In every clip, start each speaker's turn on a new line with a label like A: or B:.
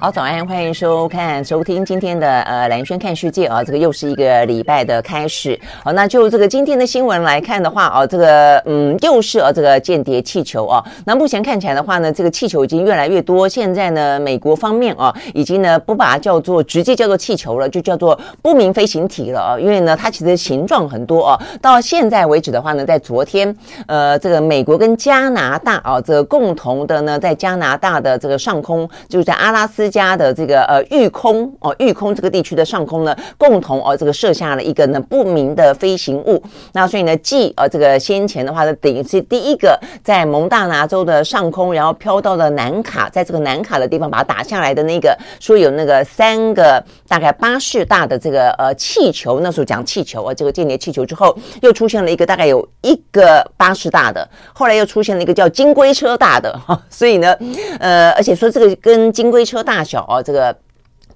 A: 好，早安，欢迎收看、收听今天的呃蓝轩看世界啊，这个又是一个礼拜的开始。好，那就这个今天的新闻来看的话啊，这个嗯，又是啊这个间谍气球啊。那目前看起来的话呢，这个气球已经越来越多。现在呢，美国方面啊，已经呢不把它叫做直接叫做气球了，就叫做不明飞行体了啊。因为呢，它其实形状很多啊。到现在为止的话呢，在昨天呃，这个美国跟加拿大啊，这个共同的呢，在加拿大的这个上空，就是在阿拉斯。家的这个呃御空哦，御空这个地区的上空呢，共同哦这个设下了一个呢不明的飞行物。那所以呢，继呃这个先前的话呢，等于是第一个在蒙大拿州的上空，然后飘到了南卡，在这个南卡的地方把它打下来的那个，说有那个三个大概巴士大的这个呃气球，那时候讲气球啊，这个间谍气球之后，又出现了一个大概有一个巴士大的，后来又出现了一个叫金龟车大的哈，所以呢，呃，而且说这个跟金龟车大大小啊，这个。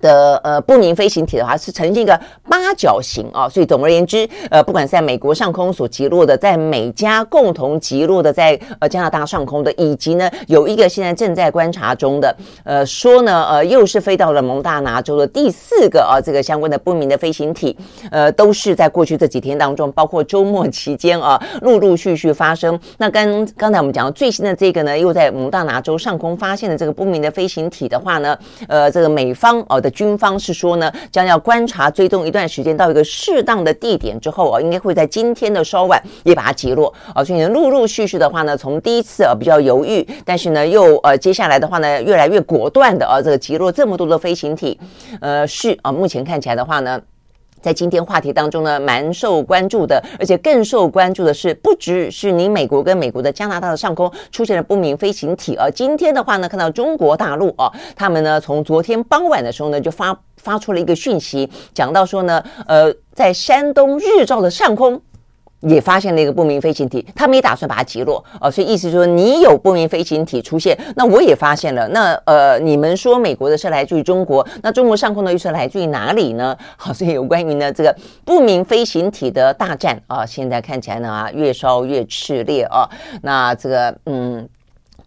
A: 的呃不明飞行体的话是呈现一个八角形啊，所以总而言之，呃，不管是在美国上空所击落的，在美加共同击落的，在呃加拿大上空的，以及呢有一个现在正在观察中的，呃，说呢呃又是飞到了蒙大拿州的第四个啊这个相关的不明的飞行体，呃，都是在过去这几天当中，包括周末期间啊，陆陆续续发生。那跟刚才我们讲最新的这个呢，又在蒙大拿州上空发现的这个不明的飞行体的话呢，呃，这个美方哦的。军方是说呢，将要观察追踪一段时间，到一个适当的地点之后啊，应该会在今天的稍晚也把它击落啊。所以呢，陆陆续续的话呢，从第一次啊比较犹豫，但是呢又呃接下来的话呢，越来越果断的啊，这个击落这么多的飞行体，呃是啊，目前看起来的话呢。在今天话题当中呢，蛮受关注的，而且更受关注的是，不只是你美国跟美国的加拿大的上空出现了不明飞行体，而今天的话呢，看到中国大陆啊，他们呢从昨天傍晚的时候呢，就发发出了一个讯息，讲到说呢，呃，在山东日照的上空。也发现了一个不明飞行体，他们也打算把它击落啊，所以意思说你有不明飞行体出现，那我也发现了，那呃，你们说美国的是来自于中国，那中国上空的又是来自于哪里呢？好，所以有关于呢这个不明飞行体的大战啊，现在看起来呢啊越烧越炽烈啊，那这个嗯。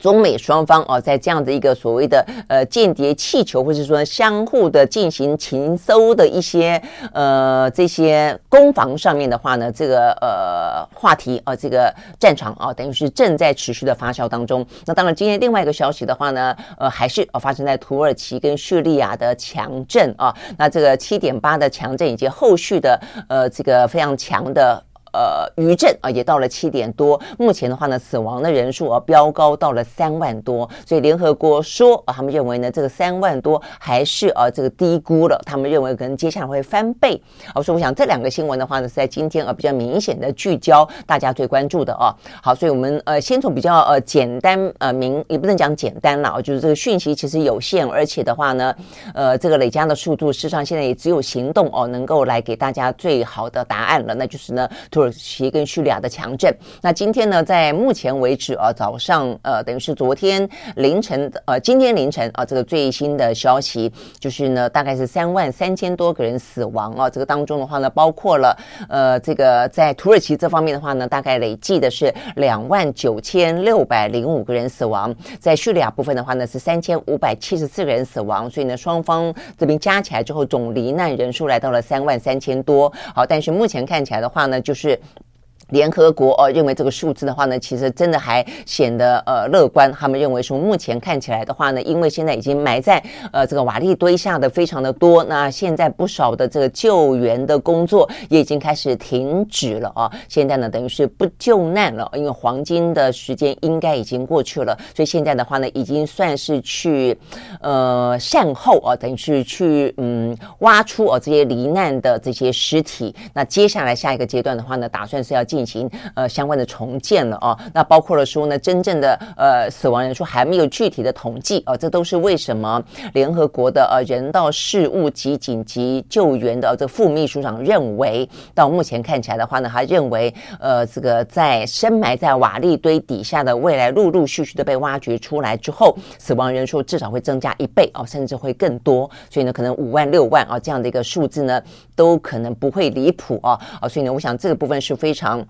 A: 中美双方哦，在这样的一个所谓的呃间谍气球，或者说相互的进行情搜的一些呃这些攻防上面的话呢，这个呃话题啊，这个战场啊，等于是正在持续的发酵当中。那当然，今天另外一个消息的话呢，呃，还是发生在土耳其跟叙利亚的强震啊。那这个七点八的强震以及后续的呃这个非常强的。呃，余震啊，也到了七点多。目前的话呢，死亡的人数啊，飙高到了三万多。所以联合国说啊，他们认为呢，这个三万多还是啊，这个低估了。他们认为可能接下来会翻倍。好，所以我想这两个新闻的话呢，是在今天啊比较明显的聚焦大家最关注的啊。好，所以我们呃先从比较呃简单呃明也不能讲简单了啊，就是这个讯息其实有限，而且的话呢，呃这个累加的速度，事实上现在也只有行动哦能够来给大家最好的答案了，那就是呢土耳其跟叙利亚的强震，那今天呢，在目前为止啊，早上呃，等于是昨天凌晨呃，今天凌晨啊，这个最新的消息就是呢，大概是三万三千多个人死亡啊，这个当中的话呢，包括了呃，这个在土耳其这方面的话呢，大概累计的是两万九千六百零五个人死亡，在叙利亚部分的话呢，是三千五百七十四人死亡，所以呢，双方这边加起来之后，总罹难人数来到了三万三千多。好，但是目前看起来的话呢，就是。it 联合国呃认为这个数字的话呢，其实真的还显得呃乐观。他们认为说，目前看起来的话呢，因为现在已经埋在呃这个瓦砾堆下的非常的多，那现在不少的这个救援的工作也已经开始停止了啊。现在呢，等于是不救难了，因为黄金的时间应该已经过去了，所以现在的话呢，已经算是去呃善后啊，等于是去嗯挖出啊这些罹难的这些尸体。那接下来下一个阶段的话呢，打算是要。进行呃相关的重建了哦。那包括了说呢，真正的呃死亡人数还没有具体的统计哦，这都是为什么联合国的呃人道事务及紧急救援的这副秘书长认为，到目前看起来的话呢，他认为呃这个在深埋在瓦砾堆底下的未来陆陆续续的被挖掘出来之后，死亡人数至少会增加一倍哦，甚至会更多。所以呢，可能五万六万啊这样的一个数字呢，都可能不会离谱啊啊，所以呢，我想这个部分是非常。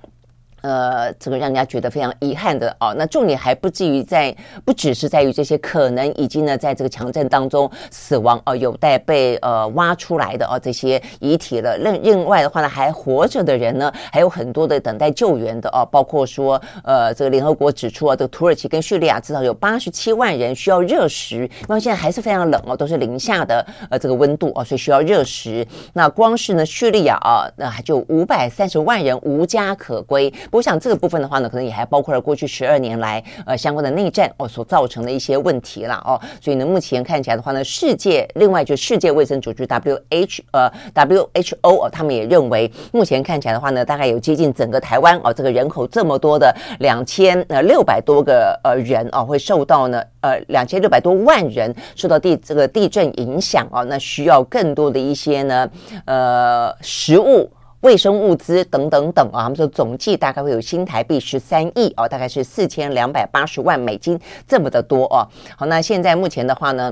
A: 呃，这个让人家觉得非常遗憾的哦。那重点还不至于在，不只是在于这些可能已经呢在这个强震当中死亡哦，有待被呃挖出来的哦这些遗体了。另另外的话呢，还活着的人呢，还有很多的等待救援的哦。包括说，呃，这个联合国指出啊，这个土耳其跟叙利亚至少有八十七万人需要热食，因为现在还是非常冷哦，都是零下的呃这个温度哦，所以需要热食。那光是呢叙利亚啊，那还就五百三十万人无家可归。我想这个部分的话呢，可能也还包括了过去十二年来呃相关的内战哦所造成的一些问题了哦，所以呢，目前看起来的话呢，世界另外就世界卫生组织 W H 呃 W H O 哦，他们也认为目前看起来的话呢，大概有接近整个台湾哦这个人口这么多的两千呃六百多个呃人哦会受到呢呃两千六百多万人受到地这个地震影响哦，那需要更多的一些呢呃食物。卫生物资等等等啊，他们说总计大概会有新台币十三亿哦，大概是四千两百八十万美金这么的多哦。好，那现在目前的话呢，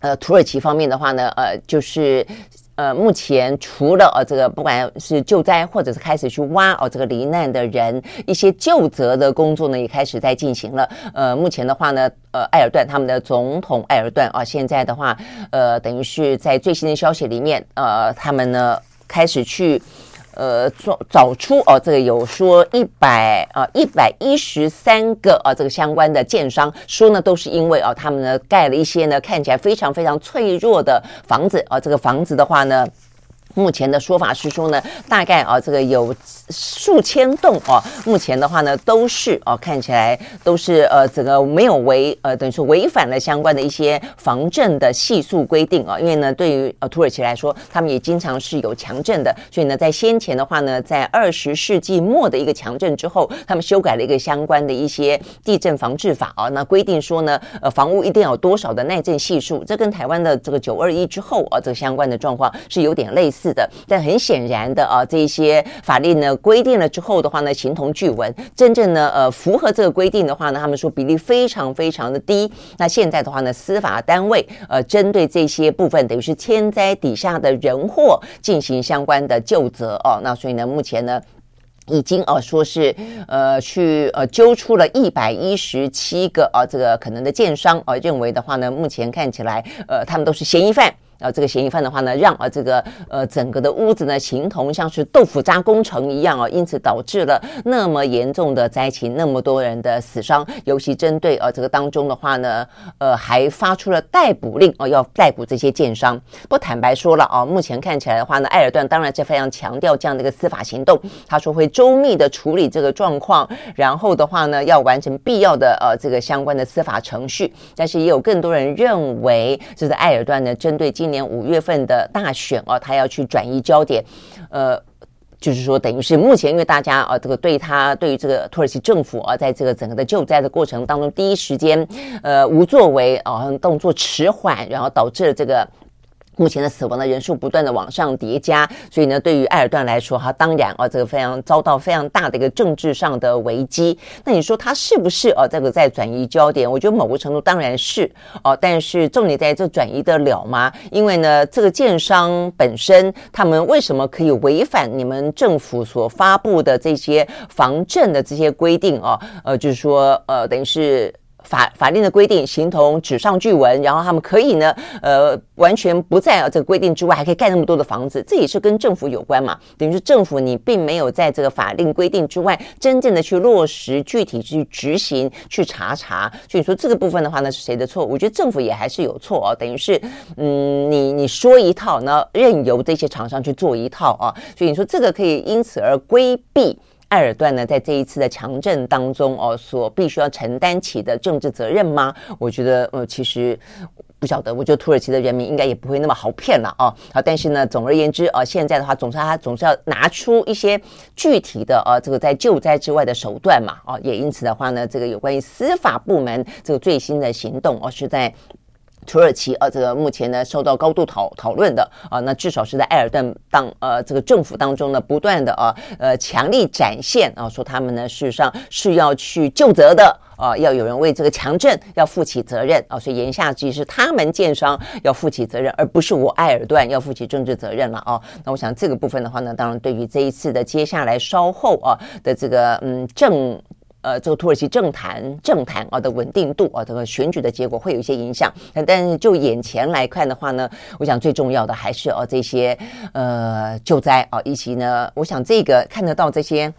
A: 呃，土耳其方面的话呢，呃，就是呃，目前除了呃这个不管是救灾或者是开始去挖哦这个罹难的人，一些救责的工作呢也开始在进行了。呃，目前的话呢，呃，埃尔段他们的总统埃尔段啊，现在的话，呃，等于是在最新的消息里面，呃，他们呢开始去。呃，找找出哦，这个有说一百啊一百一十三个啊，这个相关的建商说呢，都是因为啊，他们呢盖了一些呢看起来非常非常脆弱的房子啊，这个房子的话呢。目前的说法是说呢，大概啊，这个有数千栋哦。目前的话呢，都是哦，看起来都是呃，这个没有违呃，等于说违反了相关的一些防震的系数规定啊。因为呢，对于呃土耳其来说，他们也经常是有强震的，所以呢，在先前的话呢，在二十世纪末的一个强震之后，他们修改了一个相关的一些地震防治法啊。那规定说呢，呃，房屋一定要有多少的耐震系数，这跟台湾的这个九二一之后啊，这个相关的状况是有点类似。是的，但很显然的啊，这一些法令呢规定了之后的话呢，形同具文。真正呢，呃，符合这个规定的话呢，他们说比例非常非常的低。那现在的话呢，司法单位呃，针对这些部分，等于是天灾底下的人祸进行相关的究责哦。那所以呢，目前呢，已经呃说是呃去呃揪出了一百一十七个啊，这个可能的建商啊，认为的话呢，目前看起来呃，他们都是嫌疑犯。啊，这个嫌疑犯的话呢，让啊这个呃整个的屋子呢，形同像是豆腐渣工程一样啊，因此导致了那么严重的灾情，那么多人的死伤。尤其针对呃这个当中的话呢，呃还发出了逮捕令哦，要逮捕这些建商。不坦白说了啊，目前看起来的话呢，埃尔段当然是非常强调这样的一个司法行动，他说会周密的处理这个状况，然后的话呢，要完成必要的呃这个相关的司法程序。但是也有更多人认为，就是埃尔段呢针对今今年五月份的大选哦，他要去转移焦点，呃，就是说，等于是目前因为大家啊，这个对他对于这个土耳其政府啊，在这个整个的救灾的过程当中，第一时间呃无作为啊，动作迟缓，然后导致了这个。目前的死亡的人数不断的往上叠加，所以呢，对于埃尔段来说，哈，当然啊，这个非常遭到非常大的一个政治上的危机。那你说他是不是啊？这个在转移焦点？我觉得某个程度当然是哦，但是重点在这转移得了吗？因为呢，这个建商本身他们为什么可以违反你们政府所发布的这些防震的这些规定啊？呃，就是说，呃，等于是。法法令的规定形同纸上巨文，然后他们可以呢，呃，完全不在这个规定之外，还可以盖那么多的房子，这也是跟政府有关嘛。等于是政府你并没有在这个法令规定之外，真正的去落实、具体去执行、去查查。所以说这个部分的话呢，是谁的错？我觉得政府也还是有错啊。等于是，嗯，你你说一套，呢，任由这些厂商去做一套啊。所以你说这个可以因此而规避。埃尔段呢，在这一次的强震当中哦，所必须要承担起的政治责任吗？我觉得，呃，其实不晓得，我觉得土耳其的人民应该也不会那么好骗了啊。好，但是呢，总而言之啊，现在的话，总是他总是要拿出一些具体的啊，这个在救灾之外的手段嘛哦。也因此的话呢，这个有关于司法部门这个最新的行动哦，是在土耳其啊，这个目前呢受到高度讨讨论的啊。那至少是在埃尔段当呃这个政府当中呢，不断的啊呃强力展现啊，说他们呢事实上是要去就责的。啊，要有人为这个强震要负起责任啊，所以言下之意是他们建商要负起责任，而不是我埃尔段要负起政治责任了啊。那我想这个部分的话呢，当然对于这一次的接下来稍后啊的这个嗯政呃这个土耳其政坛政坛啊的稳定度啊这个选举的结果会有一些影响。但是就眼前来看的话呢，我想最重要的还是啊这些呃救灾啊，以及呢，我想这个看得到这些。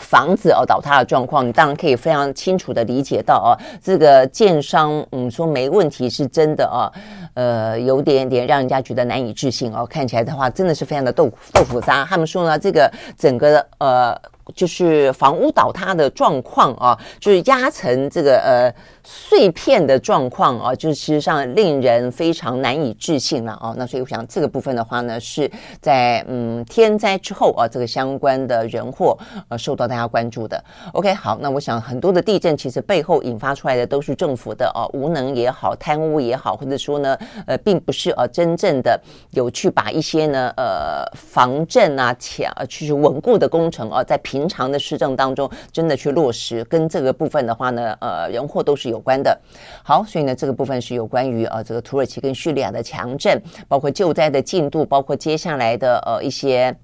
A: 房子哦倒塌的状况，你当然可以非常清楚的理解到哦，这个建商嗯说没问题是真的哦，呃有点点让人家觉得难以置信哦，看起来的话真的是非常的豆腐豆腐渣。他们说呢，这个整个呃就是房屋倒塌的状况啊，就是压成这个呃。碎片的状况啊，就是事实上令人非常难以置信了啊。那所以我想这个部分的话呢，是在嗯天灾之后啊，这个相关的人祸呃受到大家关注的。OK，好，那我想很多的地震其实背后引发出来的都是政府的啊无能也好，贪污也好，或者说呢呃并不是呃真正的有去把一些呢呃防震啊强去稳固的工程啊，在平平常的施政当中真的去落实，跟这个部分的话呢呃人祸都是。有关的，好，所以呢，这个部分是有关于呃，这个土耳其跟叙利亚的强震，包括救灾的进度，包括接下来的呃一些。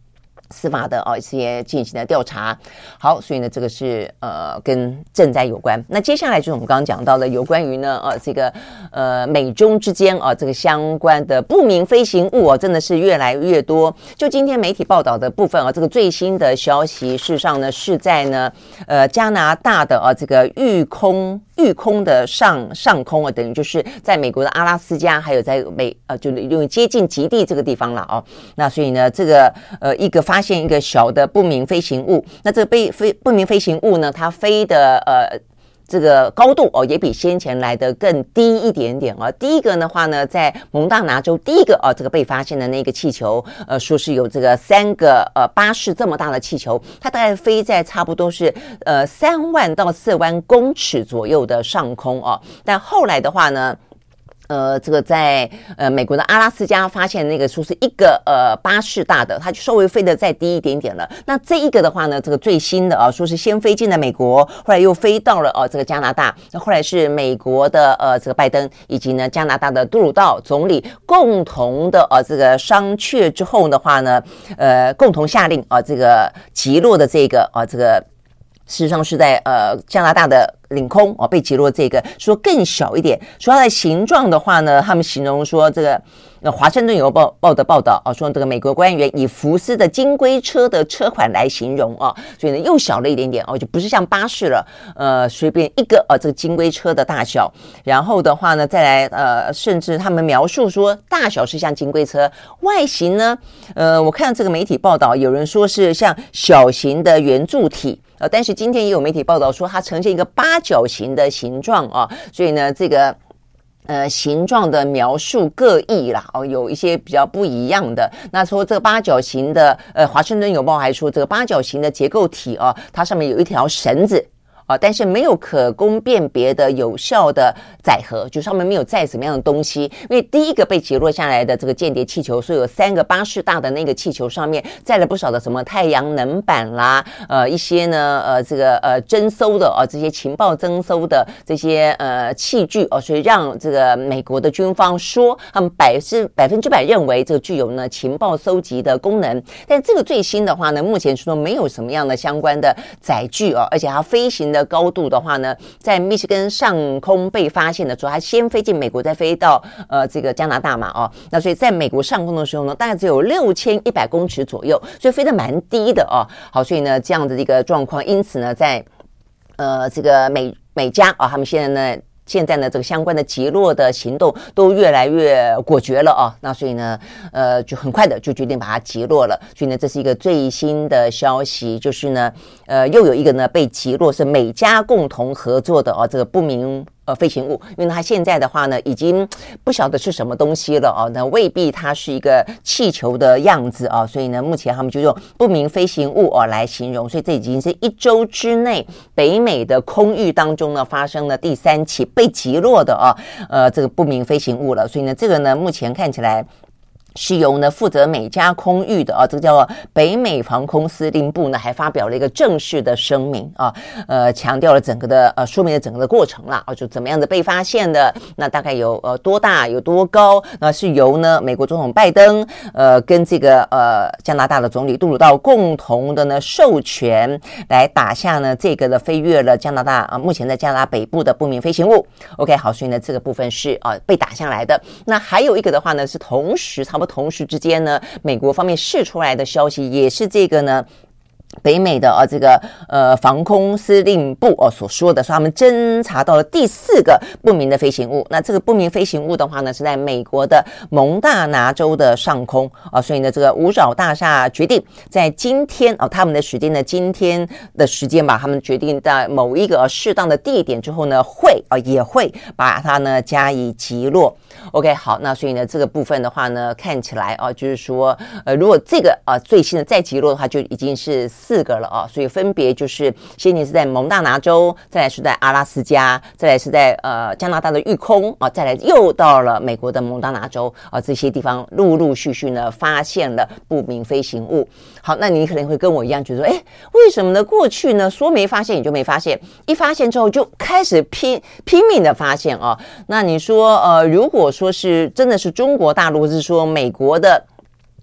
A: 司法的哦一些进行的调查，好，所以呢，这个是呃跟赈灾有关。那接下来就是我们刚刚讲到的有关于呢呃这个呃美中之间啊这个相关的不明飞行物哦，真的是越来越多。就今天媒体报道的部分啊，这个最新的消息，事实上呢是在呢呃加拿大的啊这个育空御空的上上空啊，等于就是在美国的阿拉斯加，还有在美呃就是因为接近极地这个地方了哦。那所以呢，这个呃一个发现一个小的不明飞行物，那这个被飞不明飞行物呢，它飞的呃这个高度哦，也比先前来的更低一点点哦。第一个的话呢，在蒙大拿州第一个哦，这个被发现的那个气球，呃，说是有这个三个呃巴士这么大的气球，它大概飞在差不多是呃三万到四万公尺左右的上空哦。但后来的话呢，呃，这个在呃美国的阿拉斯加发现那个说是一个呃巴士大的，它就稍微飞得再低一点点了。那这一个的话呢，这个最新的啊，说是先飞进了美国，后来又飞到了呃这个加拿大。那后来是美国的呃这个拜登以及呢加拿大的杜鲁道总理共同的呃这个商榷之后的话呢，呃共同下令啊这个击落的这个啊这个。事实上是在呃加拿大的领空哦被击落，这个说更小一点，说它的形状的话呢，他们形容说这个那华盛顿邮报报的报道啊，说这个美国官员以福斯的金龟车的车款来形容啊，所以呢又小了一点点哦，就不是像巴士了，呃随便一个啊这个金龟车的大小，然后的话呢再来呃甚至他们描述说大小是像金龟车，外形呢呃我看这个媒体报道有人说是像小型的圆柱体。呃，但是今天也有媒体报道说，它呈现一个八角形的形状啊，所以呢，这个呃形状的描述各异啦，哦，有一些比较不一样的。那说这个八角形的，呃，华盛顿邮报还说，这个八角形的结构体啊，它上面有一条绳子。啊，但是没有可供辨别的有效的载荷，就上面没有载什么样的东西。因为第一个被击落下来的这个间谍气球，所以有三个巴士大的那个气球上面载了不少的什么太阳能板啦，呃，一些呢，呃，这个呃侦搜的啊，这些情报侦搜的这些呃器具哦，所以让这个美国的军方说他们百是百分之百认为这个具有呢情报搜集的功能。但这个最新的话呢，目前是说没有什么样的相关的载具哦，而且它飞行的。高度的话呢，在密西根上空被发现的时候，它先飞进美国，再飞到呃这个加拿大嘛，哦，那所以在美国上空的时候呢，大概只有六千一百公尺左右，所以飞得蛮低的哦。好，所以呢这样的一个状况，因此呢，在呃这个美美加啊，他们现在呢。现在呢，这个相关的击落的行动都越来越果决了啊，那所以呢，呃，就很快的就决定把它击落了。所以呢，这是一个最新的消息，就是呢，呃，又有一个呢被击落是美加共同合作的啊，这个不明呃，飞行物，因为它现在的话呢，已经不晓得是什么东西了哦，那未必它是一个气球的样子哦，所以呢，目前他们就用不明飞行物哦来形容，所以这已经是一周之内北美的空域当中呢发生了第三起被击落的哦，呃，这个不明飞行物了，所以呢，这个呢，目前看起来。是由呢负责美加空域的啊，这个叫北美防空司令部呢，还发表了一个正式的声明啊，呃，强调了整个的呃，说明了整个的过程啦啊，就怎么样的被发现的，那大概有呃多大，有多高，那是由呢美国总统拜登呃跟这个呃加拿大的总理杜鲁道共同的呢授权来打下呢这个的飞越了加拿大啊，目前在加拿大北部的不明飞行物。OK，好，所以呢这个部分是啊被打下来的。那还有一个的话呢是同时不。同时之间呢，美国方面释出来的消息也是这个呢。北美的啊，这个呃防空司令部哦所说的，说他们侦查到了第四个不明的飞行物。那这个不明飞行物的话呢，是在美国的蒙大拿州的上空啊，所以呢，这个五角大厦决定在今天啊，他们的时间呢，今天的时间吧，他们决定在某一个适当的地点之后呢，会啊也会把它呢加以击落。OK，好，那所以呢，这个部分的话呢，看起来啊，就是说呃，如果这个啊最新的再击落的话，就已经是。四个了啊，所以分别就是先前是在蒙大拿州，再来是在阿拉斯加，再来是在呃加拿大的育空啊，再来又到了美国的蒙大拿州啊，这些地方陆陆续续呢发现了不明飞行物。好，那你可能会跟我一样，觉得说，哎，为什么呢？过去呢说没发现也就没发现，一发现之后就开始拼拼命的发现啊。那你说呃，如果说是真的是中国大陆，是说美国的。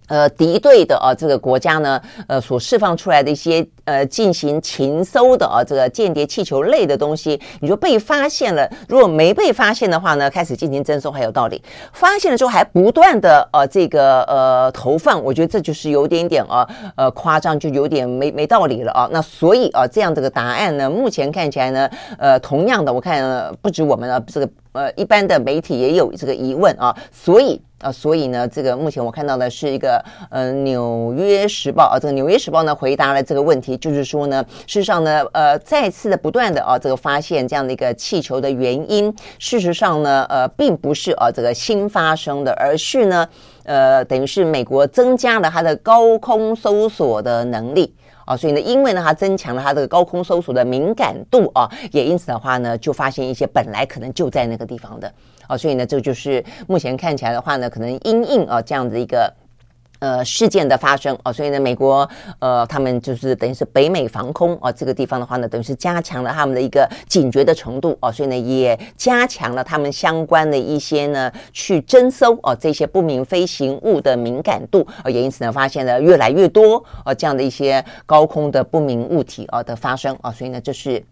A: 呃，敌对的啊，这个国家呢，呃，所释放出来的一些呃，进行情搜的啊，这个间谍气球类的东西，你说被发现了，如果没被发现的话呢，开始进行征收还有道理；发现了之后还不断的呃，这个呃投放，我觉得这就是有点点啊，呃夸张，就有点没没道理了啊。那所以啊，这样这个答案呢，目前看起来呢，呃，同样的，我看、呃、不止我们啊，这个呃一般的媒体也有这个疑问啊，所以。啊，所以呢，这个目前我看到的是一个呃《纽约时报》啊，这个《纽约时报》呢回答了这个问题，就是说呢，事实上呢，呃，再次的不断的啊，这个发现这样的一个气球的原因，事实上呢，呃，并不是啊这个新发生的，而是呢，呃，等于是美国增加了它的高空搜索的能力啊，所以呢，因为呢，它增强了它这个高空搜索的敏感度啊，也因此的话呢，就发现一些本来可能就在那个地方的。啊，所以呢，这就是目前看起来的话呢，可能阴应啊这样的一个呃事件的发生啊，所以呢，美国呃他们就是等于是北美防空啊这个地方的话呢，等于是加强了他们的一个警觉的程度啊，所以呢也加强了他们相关的一些呢去侦搜哦这些不明飞行物的敏感度啊，也因此呢发现了越来越多啊这样的一些高空的不明物体啊的发生啊，所以呢这是。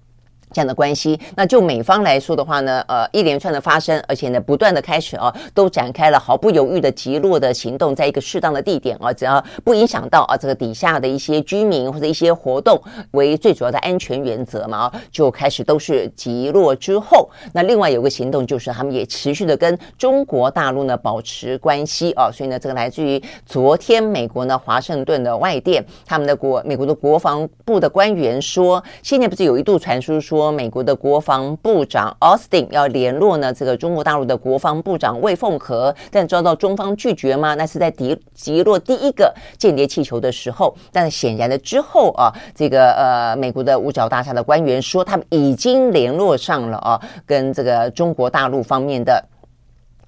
A: 这样的关系，那就美方来说的话呢，呃，一连串的发生，而且呢，不断的开始啊，都展开了毫不犹豫的击落的行动，在一个适当的地点啊，只要不影响到啊这个底下的一些居民或者一些活动为最主要的安全原则嘛啊，就开始都是击落之后，那另外有个行动就是他们也持续的跟中国大陆呢保持关系啊，所以呢，这个来自于昨天美国呢华盛顿的外电，他们的国美国的国防部的官员说，现在不是有一度传出说。美国的国防部长 Austin 要联络呢，这个中国大陆的国防部长魏凤和，但遭到中方拒绝吗？那是在迪击落第一个间谍气球的时候，但是显然的之后啊，这个呃美国的五角大厦的官员说，他们已经联络上了啊，跟这个中国大陆方面的。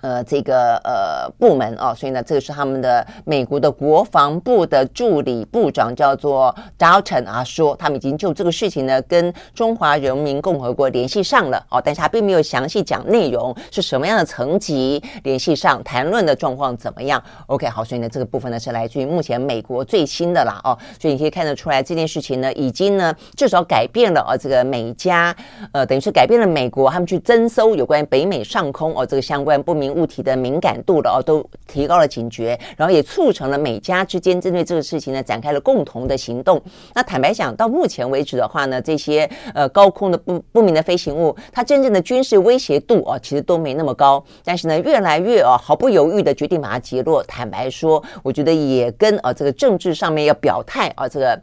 A: 呃，这个呃部门哦，所以呢，这个是他们的美国的国防部的助理部长叫做 Dalton 啊，说他们已经就这个事情呢跟中华人民共和国联系上了哦，但是他并没有详细讲内容是什么样的层级联系上，谈论的状况怎么样？OK，好，所以呢，这个部分呢是来自于目前美国最新的啦哦，所以你可以看得出来这件事情呢已经呢至少改变了啊这个美加呃等于是改变了美国他们去征收有关北美上空哦这个相关不明。物体的敏感度了哦，都提高了警觉，然后也促成了美加之间针对这个事情呢展开了共同的行动。那坦白讲，到目前为止的话呢，这些呃高空的不不明的飞行物，它真正的军事威胁度哦，其实都没那么高。但是呢，越来越哦毫不犹豫的决定把它击落。坦白说，我觉得也跟啊这个政治上面要表态啊这个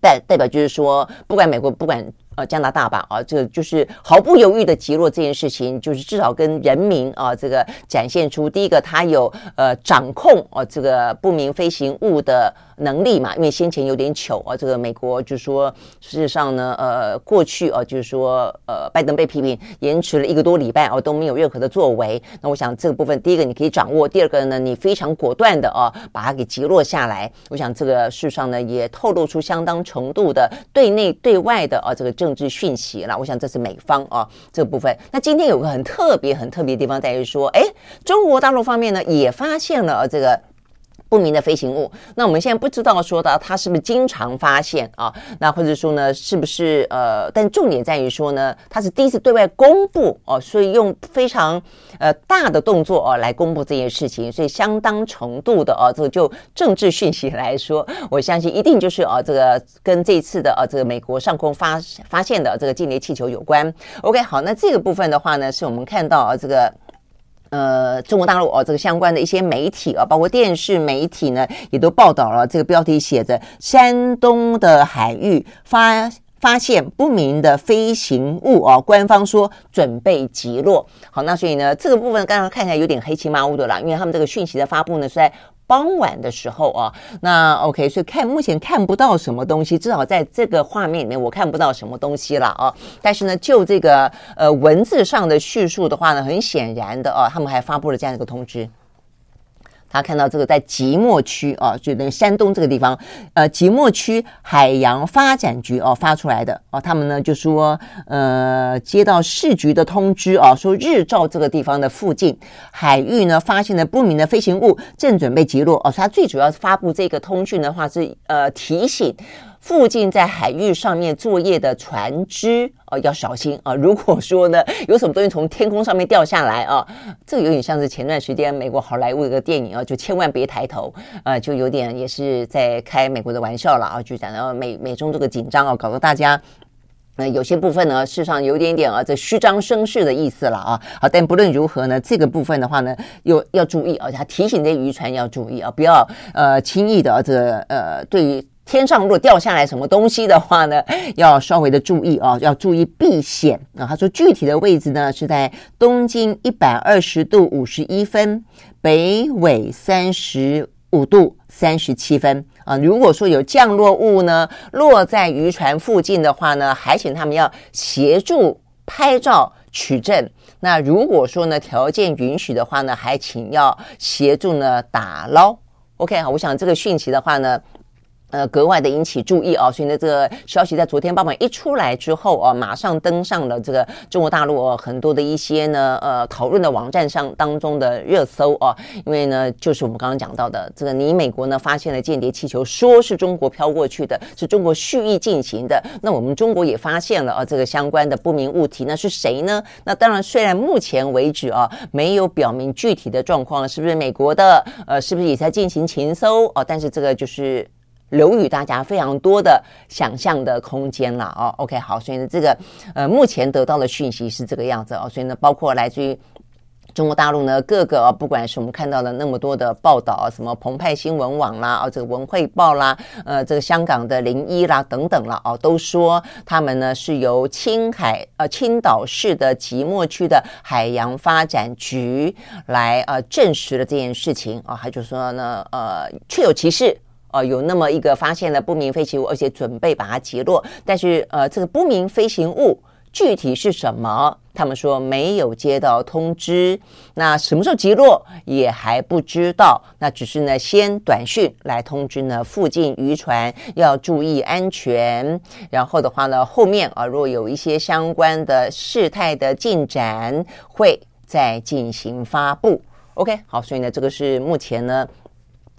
A: 代代表就是说，不管美国不管。呃加拿大吧，啊，这就是毫不犹豫的击落这件事情，就是至少跟人民啊这个展现出第一个他有呃掌控啊这个不明飞行物的能力嘛，因为先前有点糗啊，这个美国就说事实上呢，呃过去啊就是说呃拜登被批评延迟了一个多礼拜啊都没有任何的作为，那我想这个部分第一个你可以掌握，第二个呢你非常果断的啊把它给击落下来，我想这个事实上呢也透露出相当程度的对内对外的啊这个政治讯息了，我想这是美方啊这个部分。那今天有个很特别很特别的地方在于说，哎，中国大陆方面呢也发现了这个。不明的飞行物，那我们现在不知道说的它是不是经常发现啊？那或者说呢，是不是呃？但重点在于说呢，它是第一次对外公布哦，所以用非常呃大的动作哦来公布这件事情，所以相当程度的哦，这个就政治讯息来说，我相信一定就是哦，这个跟这次的呃这个美国上空发发现的这个间谍气球有关。OK，好，那这个部分的话呢，是我们看到啊这个。呃，中国大陆哦，这个相关的一些媒体啊，包括电视媒体呢，也都报道了。这个标题写着“山东的海域发发现不明的飞行物”哦，官方说准备击落。好，那所以呢，这个部分刚刚看起来有点黑漆麻乌的啦，因为他们这个讯息的发布呢是在。傍晚的时候啊，那 OK，所以看目前看不到什么东西，至少在这个画面里面我看不到什么东西了啊。但是呢，就这个呃文字上的叙述的话呢，很显然的哦，他们还发布了这样一个通知。他看到这个在即墨区啊，就那个山东这个地方，呃，即墨区海洋发展局哦、发出来的哦、他们呢就说，呃，接到市局的通知啊，说日照这个地方的附近海域呢发现了不明的飞行物，正准备击落哦。他最主要发布这个通讯的话是呃提醒。附近在海域上面作业的船只啊，要小心啊！如果说呢，有什么东西从天空上面掉下来啊，这个有点像是前段时间美国好莱坞一个电影啊，就千万别抬头啊，就有点也是在开美国的玩笑了啊，就讲到美美中这个紧张啊，搞得大家呃有些部分呢，事实上有点点啊，这虚张声势的意思了啊。好，但不论如何呢，这个部分的话呢，又要注意啊，他提醒这渔船要注意啊，不要呃轻易的这呃对于。天上如果掉下来什么东西的话呢，要稍微的注意啊，要注意避险啊。他说具体的位置呢是在东经一百二十度五十一分，北纬三十五度三十七分啊。如果说有降落物呢落在渔船附近的话呢，还请他们要协助拍照取证。那如果说呢条件允许的话呢，还请要协助呢打捞。OK 好，我想这个讯息的话呢。呃，格外的引起注意啊，所以呢，这个消息在昨天傍晚一出来之后啊，马上登上了这个中国大陆很多的一些呢，呃，讨论的网站上当中的热搜啊，因为呢，就是我们刚刚讲到的这个，你美国呢发现了间谍气球，说是中国飘过去的，是中国蓄意进行的，那我们中国也发现了啊，这个相关的不明物体，那是谁呢？那当然，虽然目前为止啊，没有表明具体的状况，是不是美国的，呃，是不是也在进行情搜啊？但是这个就是。留予大家非常多的想象的空间了哦。OK，好，所以呢，这个呃，目前得到的讯息是这个样子哦。所以呢，包括来自于中国大陆呢，各个啊不管是我们看到的那么多的报道啊，什么澎湃新闻网啦，啊，这个文汇报啦，呃，这个香港的零一啦等等了哦，都说他们呢是由青海呃青岛市的即墨区的海洋发展局来呃证实了这件事情啊，还就说呢，呃，确有其事。哦，有那么一个发现了不明飞行物，而且准备把它击落。但是，呃，这个不明飞行物具体是什么？他们说没有接到通知。那什么时候击落也还不知道。那只是呢，先短讯来通知呢附近渔船要注意安全。然后的话呢，后面啊，如果有一些相关的事态的进展，会再进行发布。OK，好，所以呢，这个是目前呢。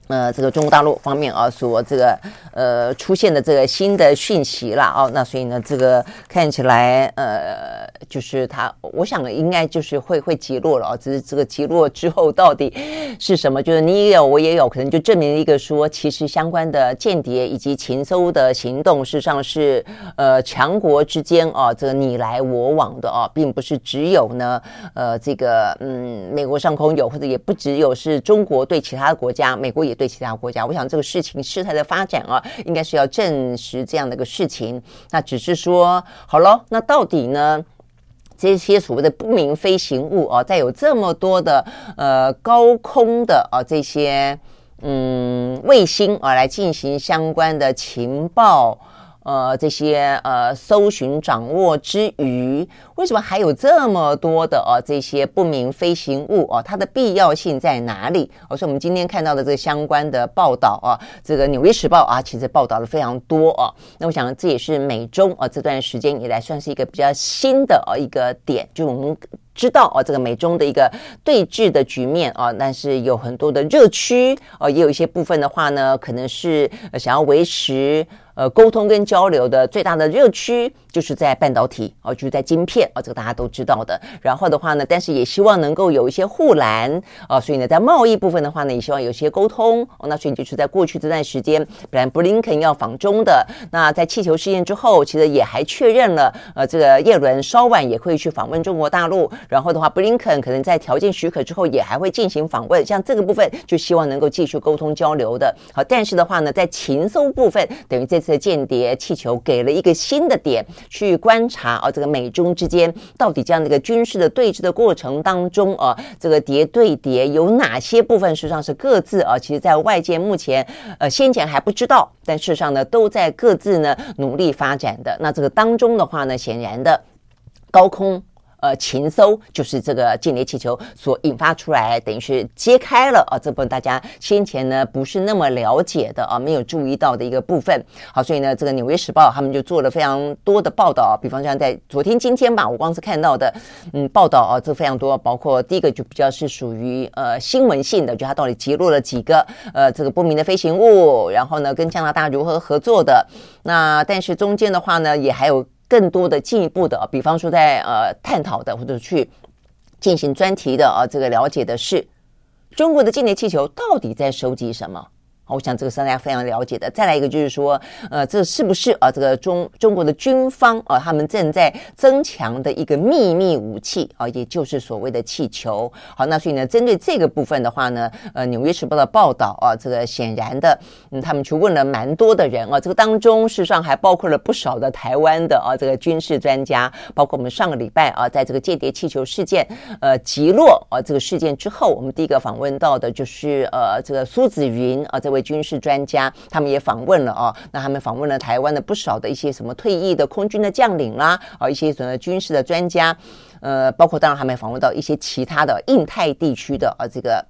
A: 呃，这个中国大陆方面啊，说这个呃出现的这个新的讯息了啊，那所以呢，这个看起来呃，就是他，我想应该就是会会击落了啊，只是这个击落之后到底是什么，就是你也有我也有，可能就证明一个说，其实相关的间谍以及情搜的行动，事实上是呃强国之间啊，这个你来我往的啊，并不是只有呢呃这个嗯美国上空有，或者也不只有是中国对其他的国家，美国也。对其他国家。我想这个事情事态的发展啊，应该是要证实这样的一个事情。那只是说好了，那到底呢？这些所谓的不明飞行物啊，在有这么多的呃高空的啊这些嗯卫星啊来进行相关的情报。呃，这些呃搜寻掌握之余，为什么还有这么多的呃这些不明飞行物哦、它的必要性在哪里？而、呃、是我们今天看到的这个相关的报道啊，这个《纽约时报》啊，其实报道了非常多啊。那我想这也是美中啊这段时间以来算是一个比较新的呃一个点，就我们知道啊，这个美中的一个对峙的局面啊，但是有很多的热区啊，也有一些部分的话呢，可能是想要维持。呃，沟通跟交流的最大的热区就是在半导体哦，就是在晶片哦，这个大家都知道的。然后的话呢，但是也希望能够有一些护栏啊，所以呢，在贸易部分的话呢，也希望有一些沟通哦。那所以就是在过去这段时间，本来布林肯要访中的，那在气球事件之后，其实也还确认了，呃，这个叶伦稍晚也会去访问中国大陆。然后的话，布林肯可能在条件许可之后，也还会进行访问。像这个部分，就希望能够继续沟通交流的。好，但是的话呢，在情搜部分，等于这。这间谍气球给了一个新的点去观察啊，这个美中之间到底这样的一个军事的对峙的过程当中啊，这个谍对谍有哪些部分实际上是各自啊，其实在外界目前呃先前还不知道，但事实上呢都在各自呢努力发展的。那这个当中的话呢，显然的高空。呃，情搜就是这个间谍气球所引发出来，等于是揭开了啊，这部分大家先前呢不是那么了解的啊，没有注意到的一个部分。好，所以呢，这个《纽约时报》他们就做了非常多的报道，比方像在昨天、今天吧，我光是看到的，嗯，报道啊，这非常多，包括第一个就比较是属于呃新闻性的，就它到底揭露了几个呃这个不明的飞行物，然后呢跟加拿大如何合作的。那但是中间的话呢，也还有。更多的进一步的，比方说在呃探讨的或者去进行专题的啊，这个了解的是中国的间谍气球到底在收集什么？我想这个是大家非常了解的。再来一个就是说，呃，这是不是啊？这个中中国的军方啊，他们正在增强的一个秘密武器啊，也就是所谓的气球。好，那所以呢，针对这个部分的话呢，呃，《纽约时报》的报道啊，这个显然的，嗯，他们去问了蛮多的人啊，这个当中事实上还包括了不少的台湾的啊，这个军事专家，包括我们上个礼拜啊，在这个间谍气球事件呃击落啊这个事件之后，我们第一个访问到的就是呃这个苏子云啊，这位。为军事专家，他们也访问了哦。那他们访问了台湾的不少的一些什么退役的空军的将领啦，啊，一些什么军事的专家，呃，包括当然他们访问到一些其他的印太地区的啊，这个。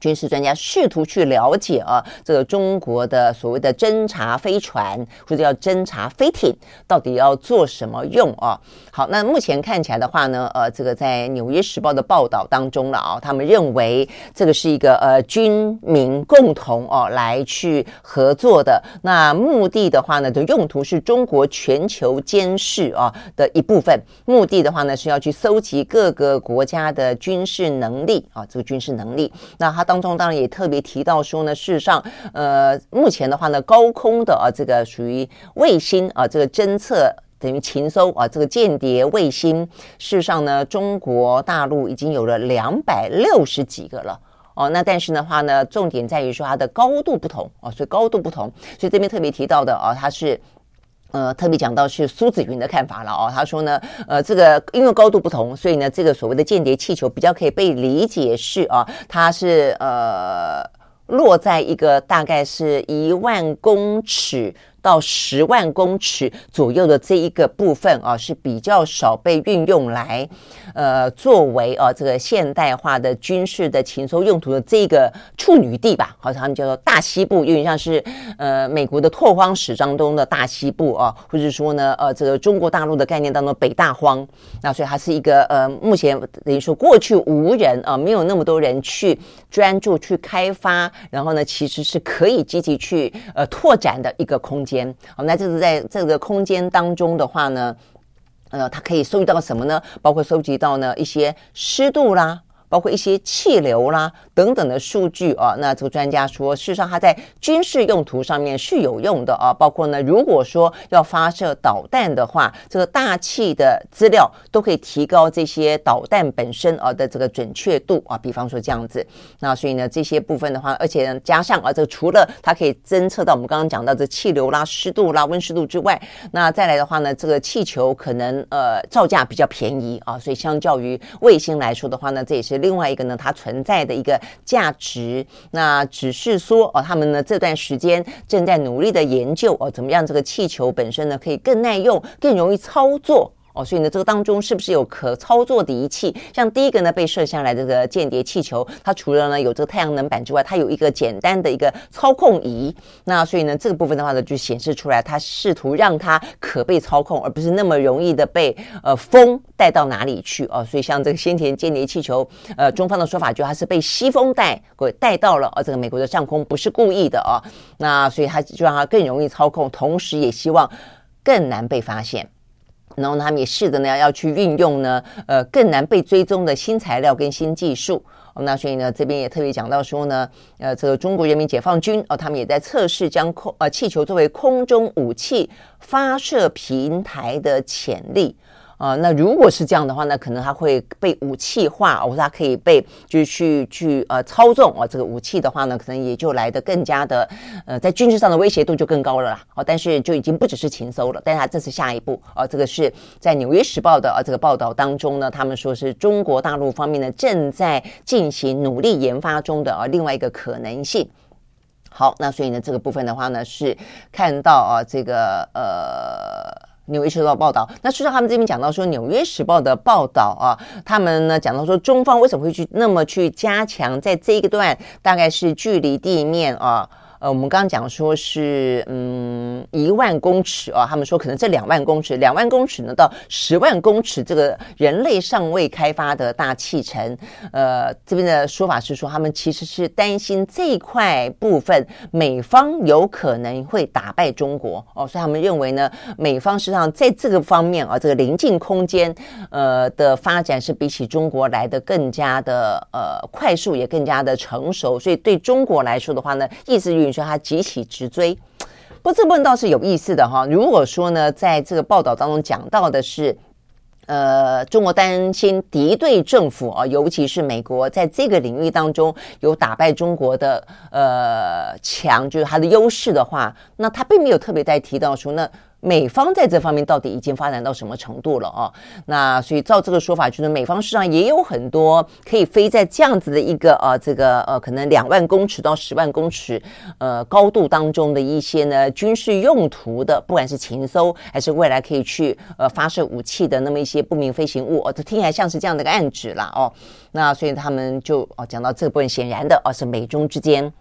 A: 军事专家试图去了解啊，这个中国的所谓的侦察飞船或者叫侦察飞艇到底要做什么用啊？好，那目前看起来的话呢，呃，这个在《纽约时报》的报道当中了啊，他们认为这个是一个呃军民共同哦、来去合作的。那目的的话呢，的用途是中国全球监视啊的一部分。目的的话呢，是要去搜集各个国家的军事能力啊，这个军事能力。那他当中当然也特别提到说呢，事实上，呃，目前的话呢，高空的啊，这个属于卫星啊，这个侦测等于情搜啊，这个间谍卫星，事实上呢，中国大陆已经有了两百六十几个了哦。那但是的话呢，重点在于说它的高度不同啊，所以高度不同，所以这边特别提到的啊，它是。呃，特别讲到是苏子云的看法了哦。他说呢，呃，这个因为高度不同，所以呢，这个所谓的间谍气球比较可以被理解是啊，它是呃落在一个大概是一万公尺。到十万公尺左右的这一个部分啊，是比较少被运用来，呃，作为啊这个现代化的军事的禽兽用途的这个处女地吧，好像他们叫做大西部，有点像是呃美国的拓荒史当中的大西部啊，或者说呢，呃，这个中国大陆的概念当中北大荒，那所以它是一个呃，目前等于说过去无人啊，没有那么多人去专注去开发，然后呢，其实是可以积极去呃拓展的一个空间。好，那这是在这个空间当中的话呢，呃，它可以收集到什么呢？包括收集到呢一些湿度啦，包括一些气流啦等等的数据啊，那这个专家说，事实上它在军事用途上面是有用的啊。包括呢，如果说要发射导弹的话，这个大气的资料都可以提高这些导弹本身啊的这个准确度啊。比方说这样子，那所以呢，这些部分的话，而且，加上啊，这个除了它可以侦测到我们刚刚讲到的气流啦、湿度啦、温湿度之外，那再来的话呢，这个气球可能呃造价比较便宜啊，所以相较于卫星来说的话呢，这也是。另外一个呢，它存在的一个价值，那只是说哦，他们呢这段时间正在努力的研究哦，怎么样这个气球本身呢可以更耐用、更容易操作。哦，所以呢，这个当中是不是有可操作的仪器？像第一个呢，被射下来这个间谍气球，它除了呢有这个太阳能板之外，它有一个简单的一个操控仪。那所以呢，这个部分的话呢，就显示出来，它试图让它可被操控，而不是那么容易的被呃风带到哪里去哦。所以像这个先前间谍气球，呃，中方的说法就它是被西风带给带到了呃这个美国的上空，不是故意的哦。那所以它就让它更容易操控，同时也希望更难被发现。然后他们也试着呢要去运用呢，呃，更难被追踪的新材料跟新技术。那所以呢，这边也特别讲到说呢，呃，这个中国人民解放军哦，他们也在测试将空呃气球作为空中武器发射平台的潜力。啊、呃，那如果是这样的话，那可能它会被武器化，或者它可以被就是去去呃操纵啊、这个武器的话呢，可能也就来得更加的呃，在军事上的威胁度就更高了啦。哦、但是就已经不只是情搜了，但是它这是下一步啊、这个是在《纽约时报》的啊、呃、这个报道当中呢，他们说是中国大陆方面呢正在进行努力研发中的啊、呃、另外一个可能性。好，那所以呢，这个部分的话呢是看到啊、这个呃。纽约时报报道，那事实上他们这边讲到说，纽约时报的报道啊，他们呢讲到说，中方为什么会去那么去加强在这一个段，大概是距离地面啊。呃我们刚刚讲说是嗯一万公尺啊，他们说可能这两万公尺，两万公尺呢到十万公尺，这个人类尚未开发的大气层，呃，这边的说法是说，他们其实是担心这一块部分美方有可能会打败中国。哦，所以他们认为呢，美方实际上在这个方面啊，这个临近空间呃的发展是比起中国来的更加的呃快速，也更加的成熟，所以对中国来说的话呢，意思就你。说他急起直追，不过这部分倒是有意思的哈。如果说呢，在这个报道当中讲到的是，呃，中国担心敌对政府啊，尤其是美国，在这个领域当中有打败中国的呃强，就是它的优势的话，那他并没有特别在提到说那。美方在这方面到底已经发展到什么程度了哦？那所以照这个说法，就是美方实际上也有很多可以飞在这样子的一个呃这个呃可能两万公尺到十万公尺呃高度当中的一些呢军事用途的，不管是情搜还是未来可以去呃发射武器的那么一些不明飞行物哦，这听起来像是这样的一个案子啦哦。那所以他们就哦讲到这部分，显然的哦是美中之间，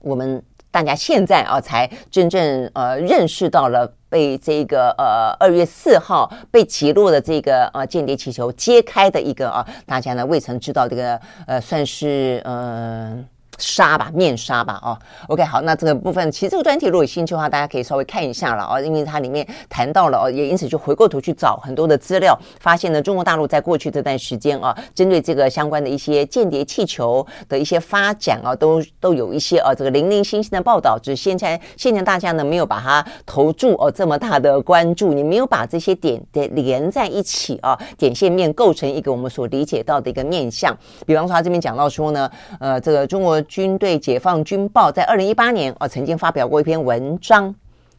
A: 我们大家现在啊才真正呃认识到了。被这个呃二月四号被击落的这个呃间谍气球揭开的一个啊，大家呢未曾知道这个呃算是嗯。纱吧，面纱吧，哦，OK，好，那这个部分其实这个专题如果有兴趣的话，大家可以稍微看一下了哦，因为它里面谈到了哦，也因此就回过头去找很多的资料，发现呢，中国大陆在过去这段时间啊，针对这个相关的一些间谍气球的一些发展啊，都都有一些啊这个零零星星的报道，只是现在现在大家呢没有把它投注哦这么大的关注，你没有把这些点点连在一起啊，点线面构成一个我们所理解到的一个面向，比方说他这边讲到说呢，呃，这个中国。军队解放军报在二零一八年啊，曾经发表过一篇文章。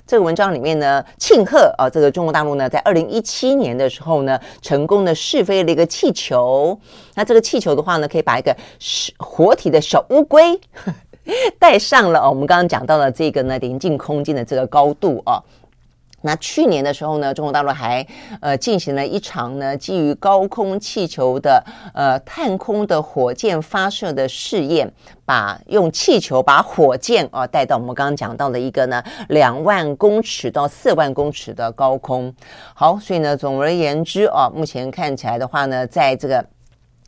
A: 这个文章里面呢，庆贺啊，这个中国大陆呢，在二零一七年的时候呢，成功的试飞了一个气球。那这个气球的话呢，可以把一个是活体的小乌龟 带上了。我们刚刚讲到了这个呢，临近空间的这个高度啊。那去年的时候呢，中国大陆还呃进行了一场呢基于高空气球的呃探空的火箭发射的试验，把用气球把火箭啊、带到我们刚刚讲到的一个呢两万公尺到四万公尺的高空。好，所以呢，总而言之啊，目前看起来的话呢，在这个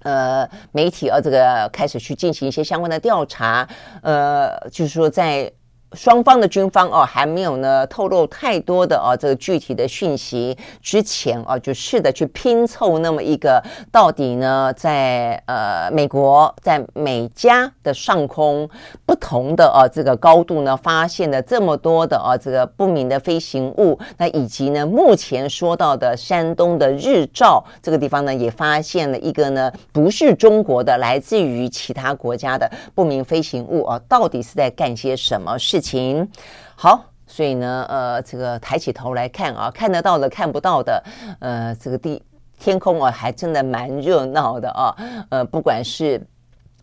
A: 呃媒体啊这个开始去进行一些相关的调查，呃，就是说在。双方的军方哦还没有呢透露太多的哦这个具体的讯息之前哦就试着去拼凑那么一个到底呢在呃美国在美加的上空不同的哦这个高度呢发现了这么多的哦这个不明的飞行物，那以及呢目前说到的山东的日照这个地方呢也发现了一个呢不是中国的来自于其他国家的不明飞行物哦到底是在干些什么事？情情好，所以呢，呃，这个抬起头来看啊，看得到的、看不到的，呃，这个地天空啊，还真的蛮热闹的啊，呃，不管是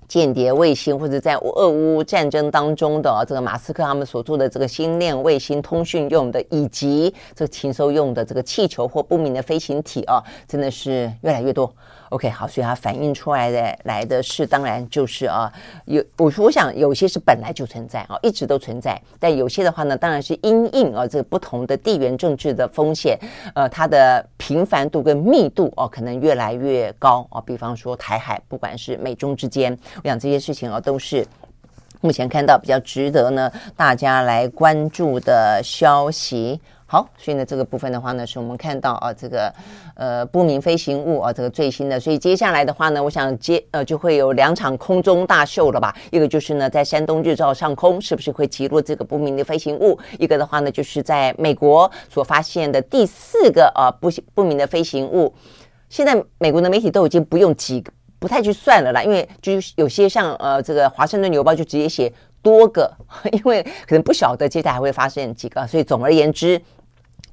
A: 间谍卫星，或者在俄乌战争当中的、这个马斯克他们所做的这个星链卫星通讯用的，以及这个禽兽用的这个气球或不明的飞行体啊，真的是越来越多。OK，好，所以它反映出来的来的是，当然就是啊，有我我想有些是本来就存在啊，一直都存在，但有些的话呢，当然是因应啊这个不同的地缘政治的风险，呃，它的频繁度跟密度哦、啊，可能越来越高啊。比方说台海，不管是美中之间，我想这些事情啊，都是目前看到比较值得呢大家来关注的消息。好，所以呢，这个部分的话呢，是我们看到啊，这个呃不明飞行物啊，这个最新的。所以接下来的话呢，我想接呃就会有两场空中大秀了吧？一个就是呢，在山东日照上空是不是会击落这个不明的飞行物？一个的话呢，就是在美国所发现的第四个啊不不明的飞行物。现在美国的媒体都已经不用几不太去算了啦，因为就有些像呃这个华盛顿邮报就直接写多个，因为可能不晓得接下来还会发现几个，所以总而言之。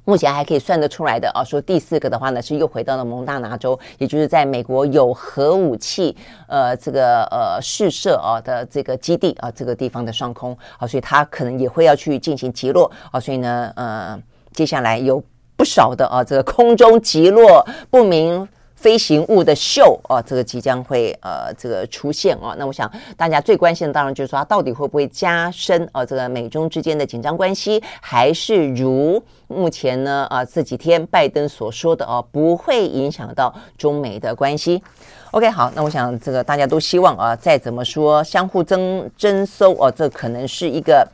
A: 目前还可以算得出来的啊，说第四个的话呢，是又回到了蒙大拿州，也就是在美国有核武器呃这个呃试射啊的这个基地啊这个地方的上空啊，所以它可能也会要去进行击落啊，所以呢呃接下来有不少的啊这个空中击落不明。飞行物的秀啊，这个即将会呃这个出现啊，那我想大家最关心的当然就是说它到底会不会加深啊这个美中之间的紧张关系，还是如目前呢啊这几天拜登所说的啊不会影响到中美的关系。OK，好，那我想这个大家都希望啊再怎么说相互争争搜啊，这可能是一个。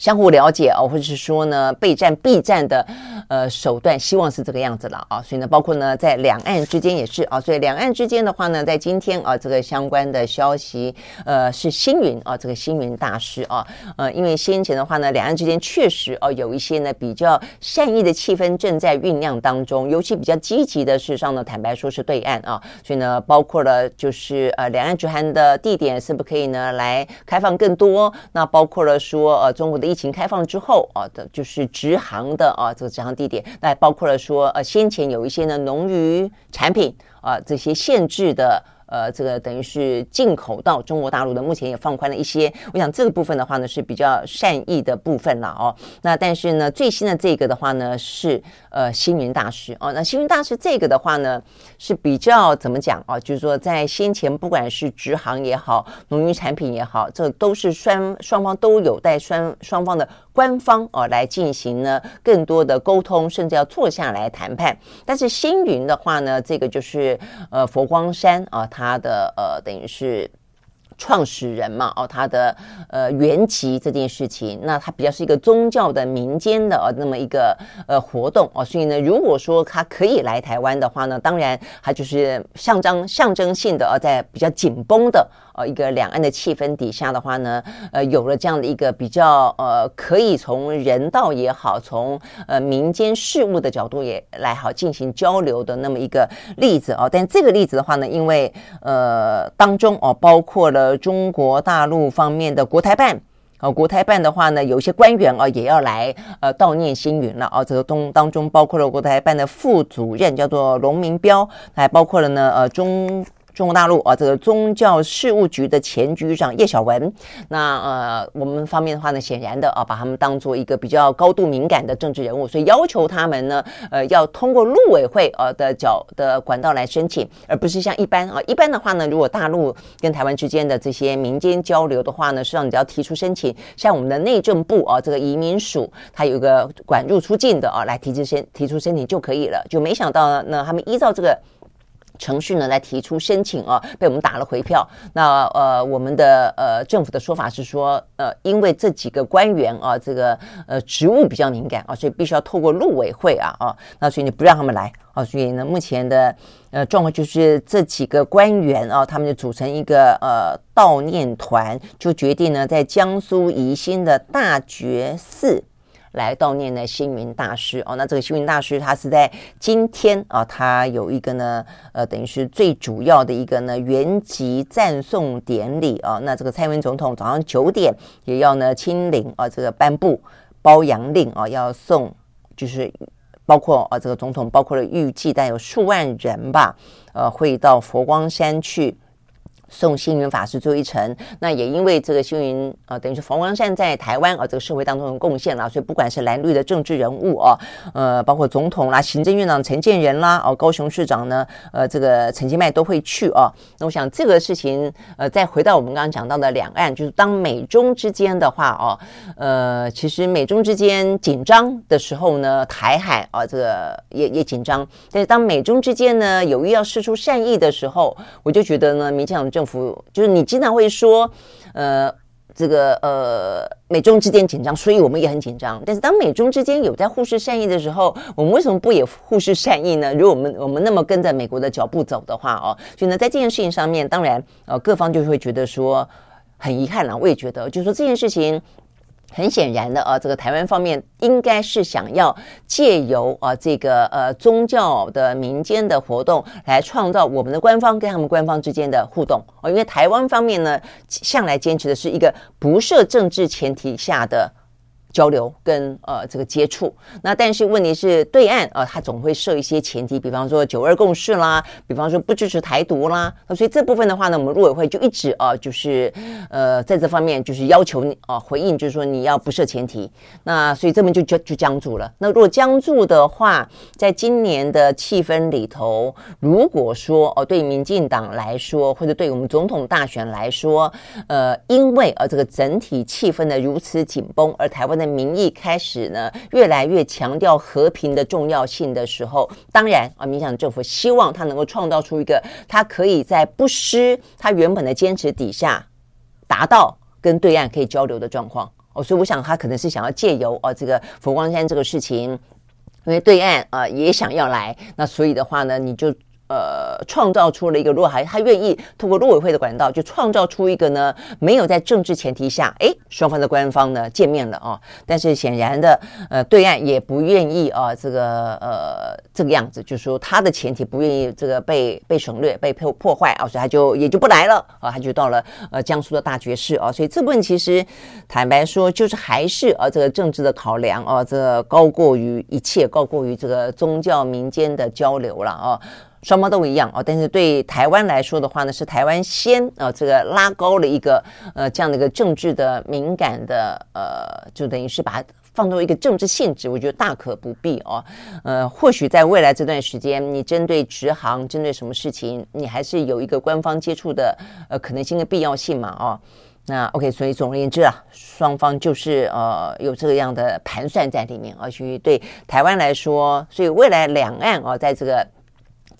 A: 相互了解啊，或者是说呢，备战避战的呃手段，希望是这个样子了啊。所以呢，包括呢，在两岸之间也是啊。所以两岸之间的话呢，在今天啊，这个相关的消息，呃，是星云啊，这个星云大师啊，呃，因为先前的话呢，两岸之间确实啊，有一些呢比较善意的气氛正在酝酿当中，尤其比较积极的，事上呢，坦白说是对岸啊。所以呢，包括了就是呃，两岸直航的地点是不可以呢来开放更多？那包括了说呃，中国的。疫情开放之后啊的，就是直航的啊，这个直航地点，那包括了说呃，先前有一些呢农渔产品啊这些限制的。呃，这个等于是进口到中国大陆的，目前也放宽了一些。我想这个部分的话呢，是比较善意的部分了哦。那但是呢，最新的这个的话呢，是呃星云大师哦。那星云大师这个的话呢，是比较怎么讲啊、哦？就是说在先前不管是直航也好，农渔产品也好，这、都是双双方都有待双双方的。官方哦来进行呢更多的沟通，甚至要坐下来谈判。但是星云的话呢，这个就是呃佛光山啊，它的呃等于是。创始人嘛，哦，他的呃原籍这件事情，那他比较是一个宗教的民间的呃那么一个呃活动哦，所以呢，如果说他可以来台湾的话呢，当然他就是象征象征性的呃，在比较紧绷的呃一个两岸的气氛底下的话呢，呃，有了这样的一个比较呃可以从人道也好，从呃民间事务的角度也来好进行交流的那么一个例子哦，但这个例子的话呢，因为呃当中哦包括了。中国大陆方面的国台办，呃，国台办的话呢，有一些官员啊，也要来呃悼念星云了啊。这个东当中包括了国台办的副主任，叫做龙明标，还包括了呢呃中。中国大陆啊，这个宗教事务局的前局长叶小文，那呃，我们方面的话呢，显然的啊，把他们当做一个比较高度敏感的政治人物，所以要求他们呢，呃，要通过陆委会呃的角的管道来申请，而不是像一般啊，一般的话呢，如果大陆跟台湾之间的这些民间交流的话呢，实际上你只要提出申请，像我们的内政部啊，这个移民署，它有一个管入出境的啊，来提出申提出申请就可以了，就没想到呢，那他们依照这个。程序呢来提出申请啊，被我们打了回票。那呃，我们的呃政府的说法是说，呃，因为这几个官员啊，这个呃职务比较敏感啊，所以必须要透过陆委会啊啊，那所以你不让他们来啊，所以呢，目前的呃状况就是这几个官员啊，他们就组成一个呃悼念团，就决定呢在江苏宜兴的大觉寺。来悼念呢星云大师哦，那这个星云大师他是在今天啊，他有一个呢，呃，等于是最主要的一个呢圆寂赞颂典礼啊。那这个蔡英文总统早上九点也要呢亲临啊，这个颁布褒扬令啊，要送就是包括啊这个总统包括了预计带有数万人吧，呃，会到佛光山去。送星云法师最后一程，那也因为这个星云啊，等于是佛光山在台湾啊这个社会当中的贡献了，所以不管是蓝绿的政治人物啊，呃，包括总统啦、行政院长陈建仁啦，哦，高雄市长呢，呃，这个陈其迈都会去啊。那我想这个事情，呃，再回到我们刚刚讲到的两岸，就是当美中之间的话哦，呃，其实美中之间紧张的时候呢，台海啊这个也也紧张，但是当美中之间呢有意要释出善意的时候，我就觉得呢，民进党政府就是你经常会说，呃，这个呃，美中之间紧张，所以我们也很紧张。但是当美中之间有在互视善意的时候，我们为什么不也互视善意呢？如果我们我们那么跟着美国的脚步走的话哦，所以呢，在这件事情上面，当然呃，各方就会觉得说很遗憾了。我也觉得，就是说这件事情。很显然的啊，这个台湾方面应该是想要借由啊这个呃宗教的民间的活动来创造我们的官方跟他们官方之间的互动哦，因为台湾方面呢向来坚持的是一个不设政治前提下的。交流跟呃这个接触，那但是问题是对岸啊，他总会设一些前提，比方说九二共识啦，比方说不支持台独啦，那所以这部分的话呢，我们陆委会就一直啊，就是呃在这方面就是要求你啊回应，就是说你要不设前提，那所以这边就就就僵住了。那如果僵住的话，在今年的气氛里头，如果说哦对民进党来说，或者对我们总统大选来说，呃，因为啊这个整体气氛的如此紧绷，而台湾。的民意开始呢，越来越强调和平的重要性的时候，当然啊，民进政府希望他能够创造出一个他可以在不失他原本的坚持底下，达到跟对岸可以交流的状况哦，所以我想他可能是想要借由哦这个佛光山这个事情，因为对岸啊也想要来，那所以的话呢，你就。呃，创造出了一个，如果还他愿意通过陆委会的管道，就创造出一个呢，没有在政治前提下，哎，双方的官方呢见面了啊。但是显然的，呃，对岸也不愿意啊，这个呃这个样子，就是说他的前提不愿意这个被被省略、被破破坏啊，所以他就也就不来了啊，他就到了呃江苏的大觉寺啊。所以这部分其实坦白说，就是还是啊这个政治的考量啊，这个高过于一切，高过于这个宗教民间的交流了啊。双方都一样哦，但是对台湾来说的话呢，是台湾先啊，这个拉高了一个呃这样的一个政治的敏感的呃，就等于是把它放作一个政治性质，我觉得大可不必哦。呃，或许在未来这段时间，你针对直航，针对什么事情，你还是有一个官方接触的呃可能性的必要性嘛哦。那 OK，所以总而言之啊，双方就是呃有这个样的盘算在里面，而且对台湾来说，所以未来两岸啊，在这个。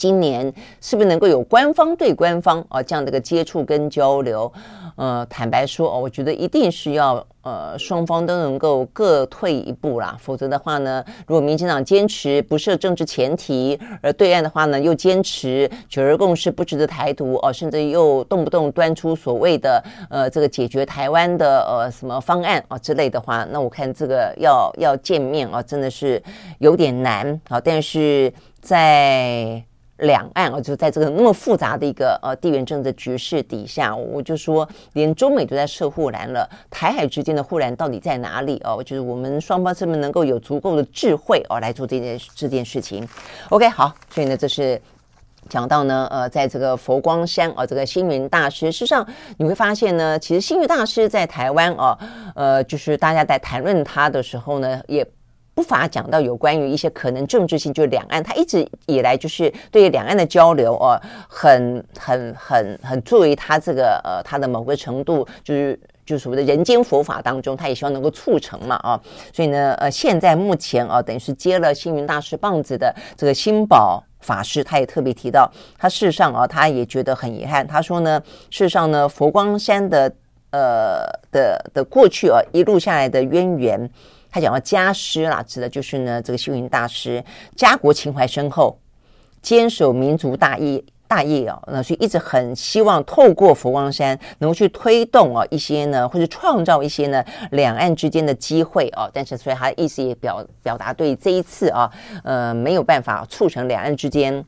A: 今年是不是能够有官方对官方啊这样的一个接触跟交流？呃，坦白说哦，我觉得一定是要呃双方都能够各退一步啦，否则的话呢，如果民进党坚持不设政治前提，而对岸的话呢又坚持九二共识不值得台独哦，甚至又动不动端出所谓的呃这个解决台湾的呃什么方案啊之类的话，那我看这个要要见面啊，真的是有点难啊，但是在。两岸啊，就在这个那么复杂的一个呃地缘政治局势底下，我就说，连中美都在设护栏了，台海之间的护栏到底在哪里哦？就是我们双方是不是能够有足够的智慧哦来做这件这件事情？OK，好，所以呢，这是讲到呢，呃，在这个佛光山啊，这个星云大师，事实上你会发现呢，其实星云大师在台湾啊，呃，就是大家在谈论他的时候呢，也。无法讲到有关于一些可能政治性，就是两岸，他一直以来就是对两岸的交流哦，很很很很作为他这个呃他的某个程度，就是就是所谓的人间佛法当中，他也希望能够促成嘛啊，所以呢呃现在目前啊等于是接了星云大师棒子的这个新宝法师他也特别提到，他事实上啊，他也觉得很遗憾。他说呢，事实上呢，佛光山的呃的的过去啊，一路下来的渊源，他讲到家师啦，指的就是呢这个秀云大师，家国情怀深厚，坚守民族大义。大业哦，那所以一直很希望透过佛光山能够去推动啊一些呢，或者创造一些呢两岸之间的机会哦。但是所以他的意思也表表达对这一次啊，呃没有办法促成两岸之间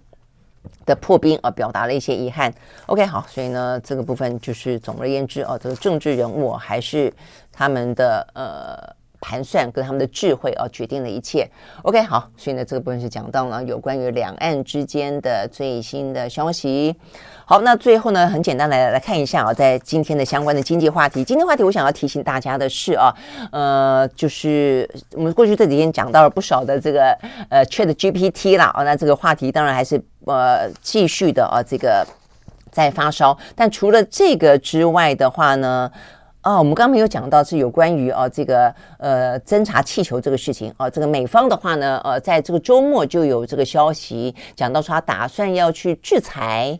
A: 的破冰啊，表达了一些遗憾。OK，好，所以呢这个部分就是总而言之哦，这个政治人物还是他们的呃。盘算跟他们的智慧啊，决定了一切。OK，好，所以呢，这个部分是讲到了有关于两岸之间的最新的消息。好，那最后呢，很简单来来看一下啊，在今天的相关的经济话题。今天话题，我想要提醒大家的是啊，呃，就是我们过去这几天讲到了不少的这个呃 Chat GPT 啦，哦，那这个话题当然还是呃继续的啊，这个在发烧。但除了这个之外的话呢？啊、哦，我们刚刚没有讲到是有关于啊这个呃侦察气球这个事情啊，这个美方的话呢，呃，在这个周末就有这个消息讲到说他打算要去制裁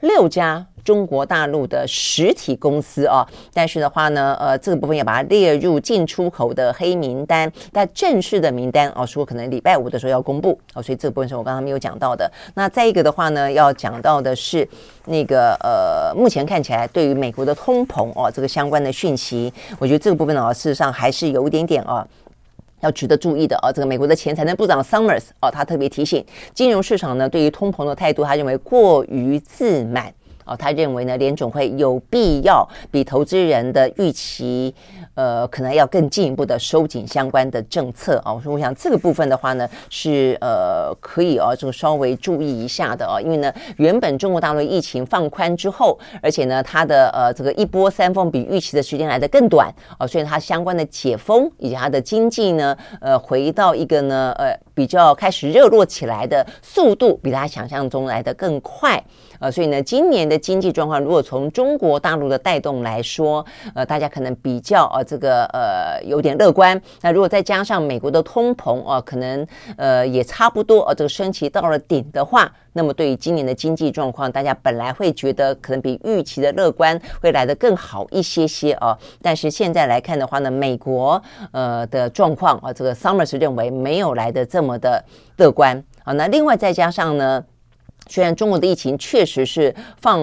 A: 六家。中国大陆的实体公司啊，但是的话呢，呃，这个部分要把它列入进出口的黑名单，但正式的名单哦，说可能礼拜五的时候要公布哦，所以这个部分是我刚刚没有讲到的。那再一个的话呢，要讲到的是那个呃，目前看起来对于美国的通膨哦，这个相关的讯息，我觉得这个部分呢，事实上还是有一点点啊。要值得注意的啊，这个美国的前财政部长 Summers 哦，他特别提醒金融市场呢，对于通膨的态度，他认为过于自满。哦，他认为呢，联总会有必要比投资人的预期，呃，可能要更进一步的收紧相关的政策啊。所以我想这个部分的话呢，是呃可以哦，这个稍微注意一下的哦。因为呢，原本中国大陆疫情放宽之后，而且呢，它的呃这个一波三凤比预期的时间来得更短啊，所以它相关的解封以及它的经济呢，呃，回到一个呢，呃，比较开始热络起来的速度，比他想象中来得更快。呃，所以呢，今年的经济状况，如果从中国大陆的带动来说，呃，大家可能比较呃这个呃有点乐观。那如果再加上美国的通膨哦、可能呃也差不多呃这个升旗到了顶的话，那么对于今年的经济状况，大家本来会觉得可能比预期的乐观会来得更好一些些哦、但是现在来看的话呢，美国呃的状况啊、这个 Summers 认为没有来得这么的乐观啊、那另外再加上呢。虽然中国的疫情确实是放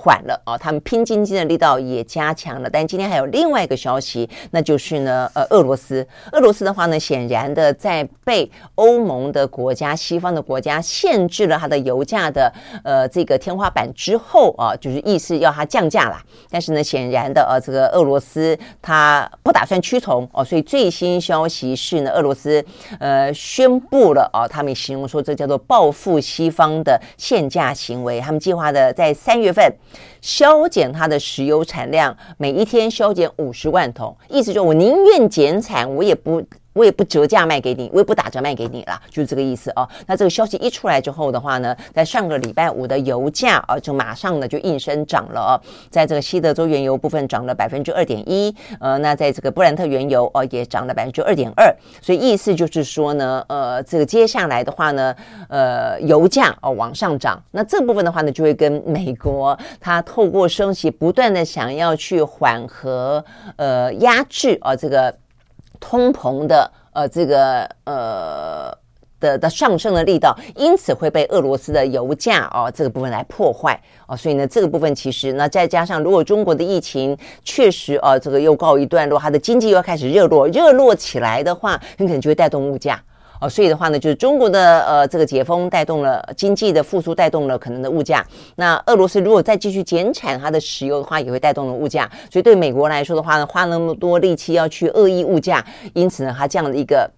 A: 缓了啊，他们拼经济的力道也加强了。但今天还有另外一个消息，那就是呢，呃，俄罗斯，俄罗斯的话呢，显然的在被欧盟的国家、西方的国家限制了它的油价的呃这个天花板之后啊，就是意思要它降价了。但是呢，显然的呃，这个俄罗斯它不打算屈从哦，所以最新消息是呢，俄罗斯呃宣布了啊，他们形容说这叫做报复西方的限价行为，他们计划的在三月份。削减它的石油产量，每一天削减五十万桶，意思就是我宁愿减产，我也不。我也不折价卖给你，我也不打折卖给你了，就是这个意思哦。那这个消息一出来之后的话呢，在上个礼拜五的油价啊，就马上呢就应声涨了哦。在这个西德州原油部分涨了百分之二点一，呃，那在这个布兰特原油哦也涨了百分之二点二。所以意思就是说呢，呃，这个接下来的话呢，呃，油价哦往上涨，那这部分的话呢，就会跟美国它透过升息不断的想要去缓和呃压制啊这个。通膨的呃这个呃的的上升的力道，因此会被俄罗斯的油价哦这个部分来破坏哦，所以呢这个部分其实那再加上如果中国的疫情确实啊这个又告一段落，它的经济又要开始热络热络起来的话，很可能就会带动物价。哦，所以的话呢，就是中国的呃这个解封带动了经济的复苏，带动了可能的物价。那俄罗斯如果再继续减产它的石油的话，也会带动了物价。所以对美国来说的话呢，花那么多力气要去恶意物价，因此呢，它这样的一个。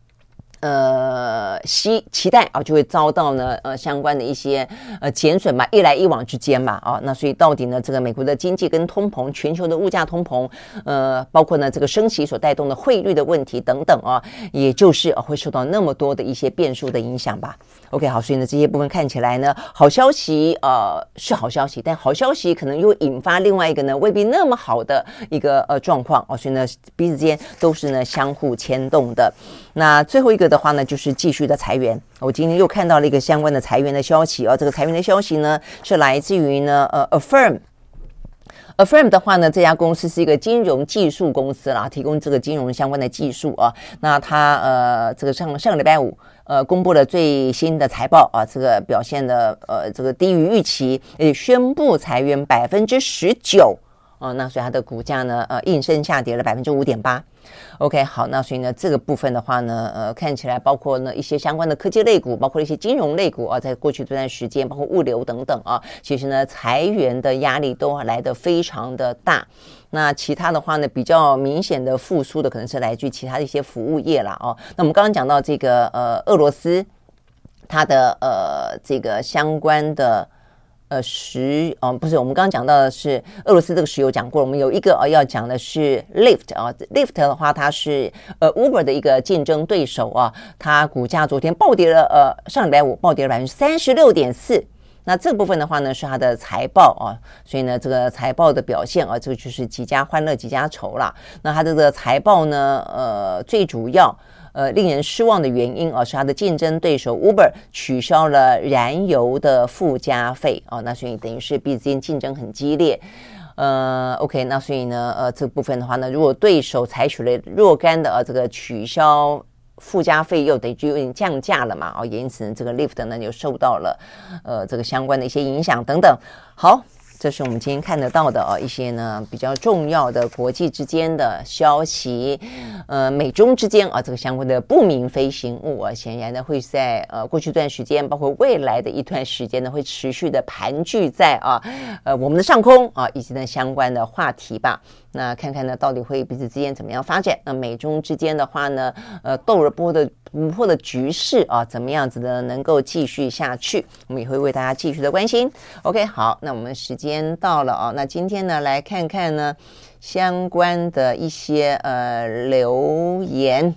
A: 呃，期期待啊，就会遭到呢呃相关的一些呃减损嘛，一来一往之间嘛啊，那所以到底呢这个美国的经济跟通膨，全球的物价通膨，呃，包括呢这个升息所带动的汇率的问题等等啊，也就是会受到那么多的一些变数的影响吧。OK，好，所以呢这些部分看起来呢好消息呃是好消息，但好消息可能又引发另外一个呢未必那么好的一个呃状况哦，所以呢彼此之间都是呢相互牵动的。那最后一个的话呢，就是继续的裁员。我今天又看到了一个相关的裁员的消息哦，这个裁员的消息呢是来自于呢呃 Affirm。Affirm 的话呢，这家公司是一个金融技术公司啦，提供这个金融相关的技术啊。那它呃，这个上上个礼拜五呃，公布了最新的财报啊，这个表现的呃，这个低于预期，也宣布裁员百分之十九啊。那所以它的股价呢，呃，应声下跌了百分之五点八。OK，好，那所以呢，这个部分的话呢，呃，看起来包括呢一些相关的科技类股，包括一些金融类股啊，在过去这段时间，包括物流等等啊，其实呢，裁员的压力都来得非常的大。那其他的话呢，比较明显的复苏的，可能是来自于其他的一些服务业了哦。那我们刚刚讲到这个呃，俄罗斯它的呃这个相关的。呃，石哦，不是，我们刚刚讲到的是俄罗斯这个石油讲过了。我们有一个哦，要讲的是 Lyft 啊，Lyft 的话，它是呃 Uber 的一个竞争对手啊，它股价昨天暴跌了，呃，上礼拜五暴跌了百分之三十六点四。那这部分的话呢，是它的财报啊，所以呢，这个财报的表现啊，这个就是几家欢乐几家愁了。那它这个财报呢，呃，最主要。呃，令人失望的原因啊，是它的竞争对手 Uber 取消了燃油的附加费啊，那所以等于是彼此间竞争很激烈。呃，OK，那所以呢，呃，这部分的话呢，如果对手采取了若干的呃这个取消附加费，又得就降价了嘛，哦，也因此，这个 lift 呢就受到了呃这个相关的一些影响等等。好。这是我们今天看得到的啊，一些呢比较重要的国际之间的消息，呃，美中之间啊，这个相关的不明飞行物啊，显然呢会在呃过去一段时间，包括未来的一段时间呢，会持续的盘踞在啊呃我们的上空啊，以及呢相关的话题吧。那看看呢，到底会彼此之间怎么样发展？那美中之间的话呢，呃，斗而不的不破的局势啊，怎么样子的能够继续下去？我们也会为大家继续的关心。OK，好，那我们时间到了啊，那今天呢，来看看呢相关的一些呃留言。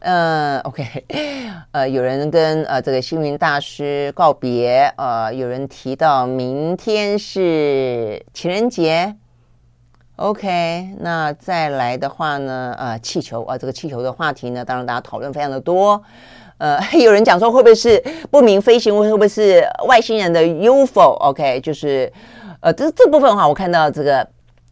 A: 嗯、，OK，呃，有人跟呃这个星云大师告别，呃，有人提到明天是情人节。OK，那再来的话呢？呃，气球啊，这个气球的话题呢，当然大家讨论非常的多。呃，有人讲说会不会是不明飞行物，会不会是外星人的 UFO？OK，就是呃，这这部分的话，我看到这个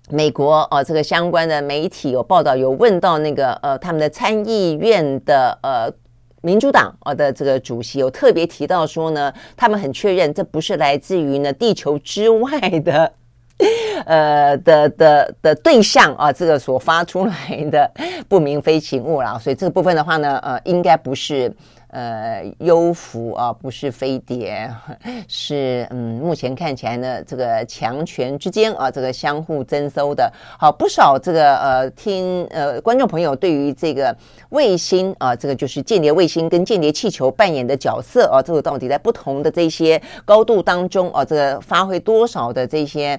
A: 美国啊，这个相关的媒体有报道，有问到那个呃，他们的参议院的呃民主党啊的这个主席有特别提到说呢，他们很确认这不是来自于呢地球之外的。呃的的的对象啊，这个所发出来的不明飞行物啦，所以这个部分的话呢，呃，应该不是呃幽浮啊，不是飞碟，是嗯，目前看起来呢，这个强权之间啊，这个相互征收的，好不少这个呃听呃观众朋友对于这个卫星啊，这个就是间谍卫星跟间谍气球扮演的角色啊，这个到底在不同的这些高度当中啊，这个发挥多少的这些。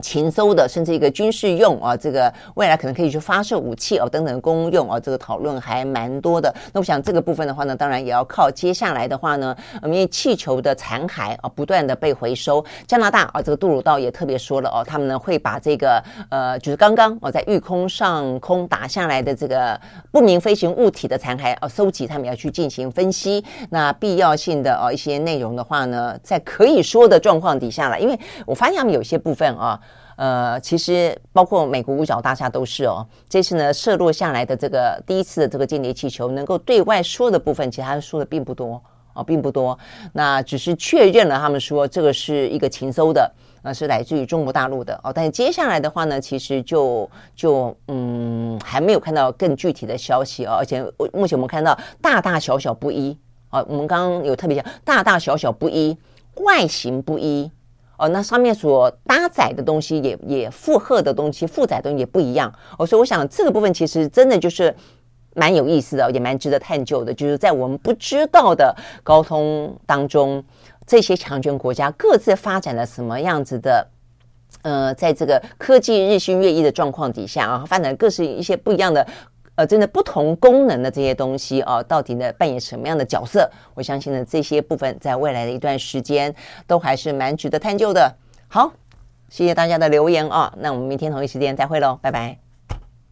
A: 情搜的，甚至一个军事用啊，这个未来可能可以去发射武器哦，等等公用啊，这个讨论还蛮多的。那我想这个部分的话呢，当然也要靠接下来的话呢，因为气球的残骸啊不断的被回收。加拿大啊，这个杜鲁道也特别说了哦，他们呢会把这个呃，就是刚刚哦在御空上空打下来的这个不明飞行物体的残骸啊，收集，他们要去进行分析。那必要性的哦一些内容的话呢，在可以说的状况底下了，因为我发现他们有些部分啊。呃，其实包括美国五角大厦都是哦。这次呢，射落下来的这个第一次的这个间谍气球，能够对外说的部分，其实他说的并不多哦，并不多。那只是确认了他们说这个是一个情搜的，呃，是来自于中国大陆的哦。但是接下来的话呢，其实就就嗯，还没有看到更具体的消息哦。而且我目前我们看到大大小小不一啊，我们刚刚有特别讲大大小小不一，外形不一。哦，那上面所搭载的东西也也负荷的东西、负载的东西也不一样哦，所以我想这个部分其实真的就是蛮有意思的，也蛮值得探究的。就是在我们不知道的高通当中，这些强权国家各自发展了什么样子的，呃，在这个科技日新月异的状况底下啊，发展各式一些不一样的。呃，真的不同功能的这些东西哦，到底呢扮演什么样的角色？我相信呢，这些部分在未来的一段时间都还是蛮值得探究的。好，谢谢大家的留言啊，那我们明天同一时间再会喽，拜拜。